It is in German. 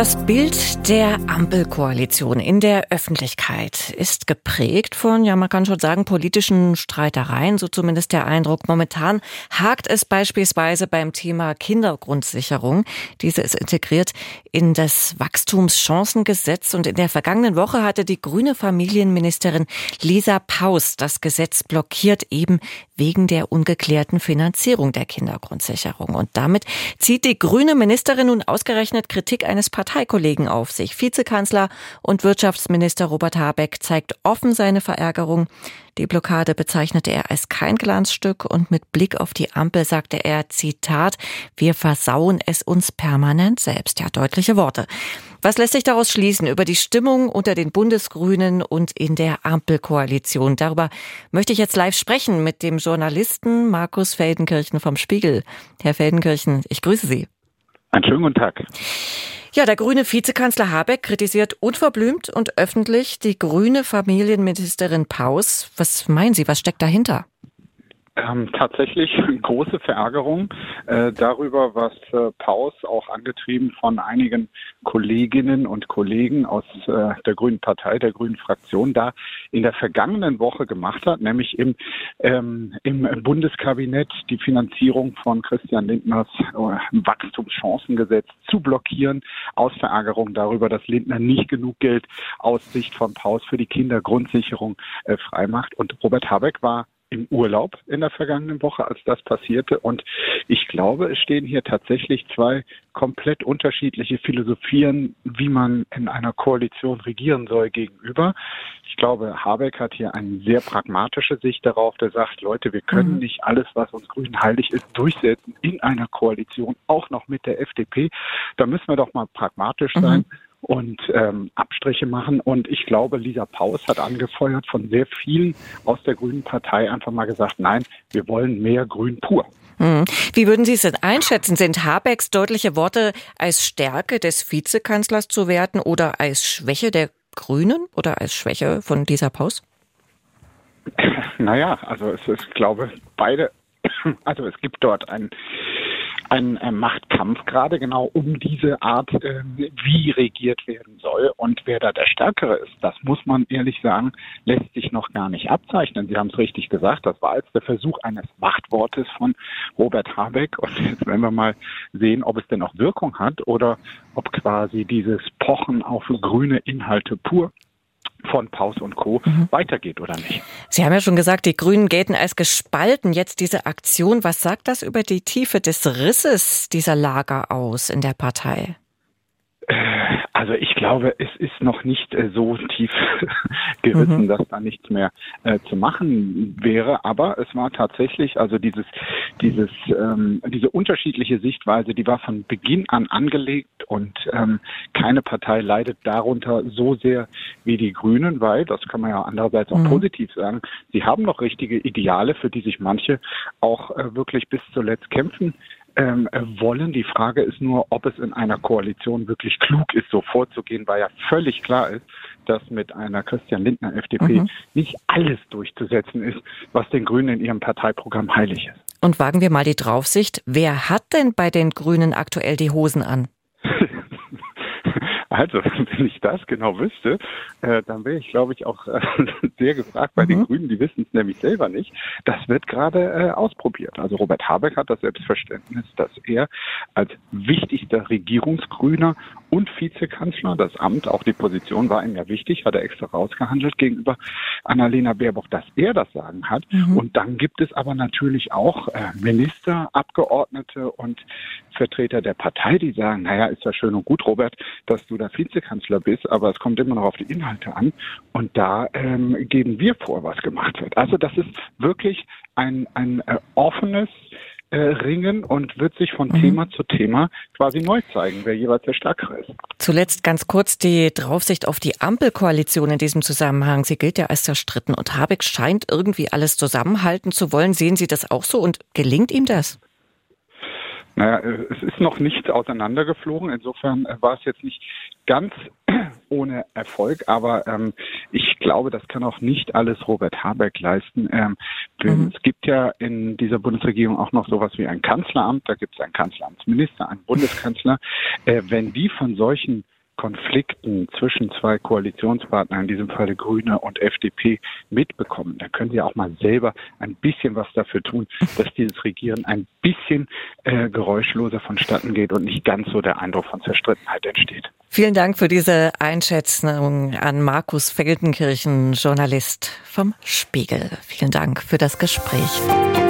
Das Bild der Ampelkoalition in der Öffentlichkeit ist geprägt von, ja, man kann schon sagen, politischen Streitereien, so zumindest der Eindruck. Momentan hakt es beispielsweise beim Thema Kindergrundsicherung. Diese ist integriert in das Wachstumschancengesetz und in der vergangenen Woche hatte die grüne Familienministerin Lisa Paus das Gesetz blockiert, eben wegen der ungeklärten Finanzierung der Kindergrundsicherung. Und damit zieht die grüne Ministerin nun ausgerechnet Kritik eines Parteikollegen auf sich. Vizekanzler und Wirtschaftsminister Robert Habeck zeigt offen seine Verärgerung. Die Blockade bezeichnete er als kein Glanzstück und mit Blick auf die Ampel sagte er, Zitat, wir versauen es uns permanent selbst. Ja, deutliche Worte. Was lässt sich daraus schließen über die Stimmung unter den Bundesgrünen und in der Ampelkoalition? Darüber möchte ich jetzt live sprechen mit dem Journalisten Markus Feldenkirchen vom Spiegel. Herr Feldenkirchen, ich grüße Sie. Einen schönen guten Tag. Ja, der grüne Vizekanzler Habeck kritisiert unverblümt und öffentlich die grüne Familienministerin Paus. Was meinen Sie, was steckt dahinter? Ähm, tatsächlich große Verärgerung äh, darüber, was äh, Paus auch angetrieben von einigen Kolleginnen und Kollegen aus äh, der Grünen Partei, der Grünen Fraktion, da in der vergangenen Woche gemacht hat, nämlich im, ähm, im Bundeskabinett die Finanzierung von Christian Lindners äh, Wachstumschancengesetz zu blockieren, aus Verärgerung darüber, dass Lindner nicht genug Geld aus Sicht von Paus für die Kindergrundsicherung äh, freimacht. Und Robert Habeck war im Urlaub in der vergangenen Woche, als das passierte. Und ich glaube, es stehen hier tatsächlich zwei komplett unterschiedliche Philosophien, wie man in einer Koalition regieren soll, gegenüber. Ich glaube, Habeck hat hier eine sehr pragmatische Sicht darauf, der sagt, Leute, wir können mhm. nicht alles, was uns Grünen heilig ist, durchsetzen in einer Koalition, auch noch mit der FDP. Da müssen wir doch mal pragmatisch sein. Mhm und ähm, Abstriche machen. Und ich glaube, Lisa Paus hat angefeuert von sehr vielen aus der Grünen Partei einfach mal gesagt, nein, wir wollen mehr Grün pur. Hm. Wie würden Sie es denn einschätzen? Sind Habecks deutliche Worte als Stärke des Vizekanzlers zu werten oder als Schwäche der Grünen oder als Schwäche von Lisa Paus? Naja, also es ist, glaube beide, also es gibt dort ein ein äh, Machtkampf gerade genau um diese Art, äh, wie regiert werden soll und wer da der Stärkere ist. Das muss man ehrlich sagen, lässt sich noch gar nicht abzeichnen. Sie haben es richtig gesagt, das war jetzt der Versuch eines Machtwortes von Robert Habeck und jetzt werden wir mal sehen, ob es denn auch Wirkung hat oder ob quasi dieses Pochen auf grüne Inhalte pur von Paus und Co. Mhm. weitergeht oder nicht. Sie haben ja schon gesagt, die Grünen gelten als gespalten. Jetzt diese Aktion, was sagt das über die Tiefe des Risses dieser Lager aus in der Partei? Also ich glaube, es ist noch nicht äh, so tief gerissen, mhm. dass da nichts mehr äh, zu machen wäre. Aber es war tatsächlich, also dieses, dieses, ähm, diese unterschiedliche Sichtweise, die war von Beginn an angelegt und ähm, keine Partei leidet darunter so sehr wie die Grünen, weil, das kann man ja andererseits auch mhm. positiv sagen, sie haben noch richtige Ideale, für die sich manche auch äh, wirklich bis zuletzt kämpfen ähm, wollen. Die Frage ist nur, ob es in einer Koalition wirklich klug ist, so vorzugehen, weil ja völlig klar ist, dass mit einer Christian Lindner FDP mhm. nicht alles durchzusetzen ist, was den Grünen in ihrem Parteiprogramm heilig ist. Und wagen wir mal die Draufsicht. Wer hat denn bei den Grünen aktuell die Hosen an? Also, wenn ich das genau wüsste, äh, dann wäre ich, glaube ich, auch äh, sehr gefragt bei mhm. den Grünen. Die wissen es nämlich selber nicht. Das wird gerade äh, ausprobiert. Also Robert Habeck hat das Selbstverständnis, dass er als wichtigster Regierungsgrüner und Vizekanzler, das Amt, auch die Position war ihm ja wichtig, hat er extra rausgehandelt gegenüber Annalena Baerbock, dass er das Sagen hat. Mhm. Und dann gibt es aber natürlich auch äh, Minister, Abgeordnete und Vertreter der Partei, die sagen, naja, ist ja schön und gut, Robert, dass du da Vizekanzler bist, aber es kommt immer noch auf die Inhalte an. Und da ähm, geben wir vor, was gemacht wird. Also das ist wirklich ein, ein äh, offenes äh, Ringen und wird sich von mhm. Thema zu Thema quasi neu zeigen, wer jeweils der Stärkere ist. Zuletzt ganz kurz die Draufsicht auf die Ampelkoalition in diesem Zusammenhang. Sie gilt ja als zerstritten und Habeck scheint irgendwie alles zusammenhalten zu wollen. Sehen Sie das auch so und gelingt ihm das? Naja, äh, es ist noch nicht auseinandergeflogen. Insofern äh, war es jetzt nicht ganz ohne Erfolg. Aber ähm, ich glaube, das kann auch nicht alles Robert Habeck leisten. Ähm, mhm. Es gibt ja in dieser Bundesregierung auch noch sowas wie ein Kanzleramt. Da gibt es einen Kanzleramtsminister, einen Bundeskanzler. Äh, wenn die von solchen Konflikten zwischen zwei Koalitionspartnern, in diesem Falle Grüne und FDP, mitbekommen. Da können Sie auch mal selber ein bisschen was dafür tun, dass dieses Regieren ein bisschen äh, geräuschloser vonstatten geht und nicht ganz so der Eindruck von Zerstrittenheit entsteht. Vielen Dank für diese Einschätzung an Markus Feldenkirchen, Journalist vom Spiegel. Vielen Dank für das Gespräch.